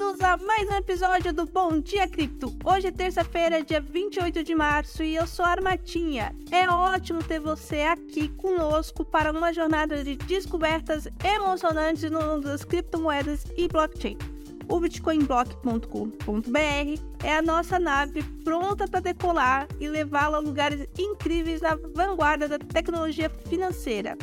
bem-vindos a mais um episódio do Bom Dia Cripto. Hoje é terça-feira, dia 28 de março, e eu sou a Armatinha. É ótimo ter você aqui conosco para uma jornada de descobertas emocionantes no mundo das criptomoedas e blockchain. O bitcoinblock.com.br é a nossa nave pronta para decolar e levá-la a lugares incríveis na vanguarda da tecnologia financeira.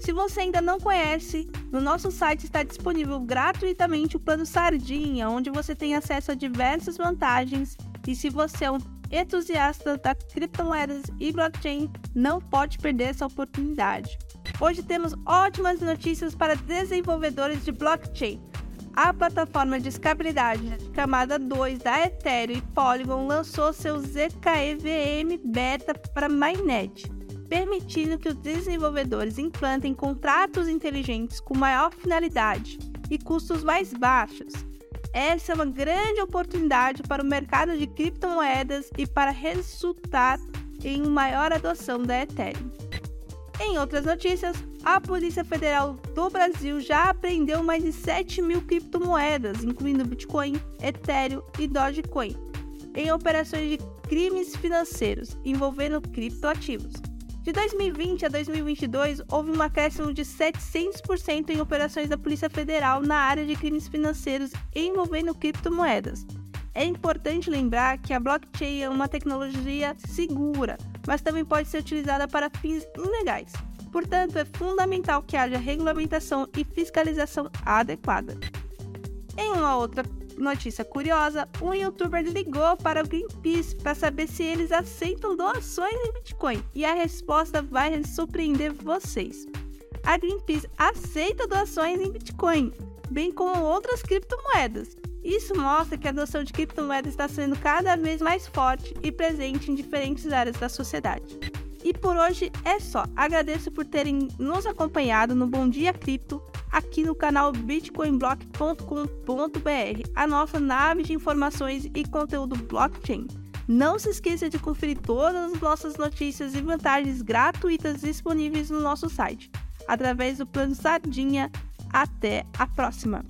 Se você ainda não conhece, no nosso site está disponível gratuitamente o plano Sardinha, onde você tem acesso a diversas vantagens. E se você é um entusiasta da criptomoedas e blockchain, não pode perder essa oportunidade. Hoje temos ótimas notícias para desenvolvedores de blockchain. A plataforma de escalabilidade de camada 2 da Ethereum e Polygon lançou seu ZKEVM Beta para Mainnet permitindo que os desenvolvedores implantem contratos inteligentes com maior finalidade e custos mais baixos. Essa é uma grande oportunidade para o mercado de criptomoedas e para resultar em uma maior adoção da Ethereum. Em outras notícias, a Polícia Federal do Brasil já apreendeu mais de 7 mil criptomoedas, incluindo Bitcoin, Ethereum e Dogecoin, em operações de crimes financeiros envolvendo criptoativos. De 2020 a 2022, houve um acréscimo de 700% em operações da Polícia Federal na área de crimes financeiros envolvendo criptomoedas. É importante lembrar que a blockchain é uma tecnologia segura, mas também pode ser utilizada para fins ilegais. Portanto, é fundamental que haja regulamentação e fiscalização adequada. Em uma outra notícia curiosa, um youtuber ligou para o Greenpeace para saber se eles aceitam doações em Bitcoin e a resposta vai surpreender vocês. A Greenpeace aceita doações em Bitcoin, bem como outras criptomoedas. Isso mostra que a adoção de criptomoedas está sendo cada vez mais forte e presente em diferentes áreas da sociedade. E por hoje é só. Agradeço por terem nos acompanhado no Bom Dia Cripto aqui no canal bitcoinblock.com.br, a nossa nave de informações e conteúdo blockchain. Não se esqueça de conferir todas as nossas notícias e vantagens gratuitas disponíveis no nosso site, através do plano Sardinha. Até a próxima!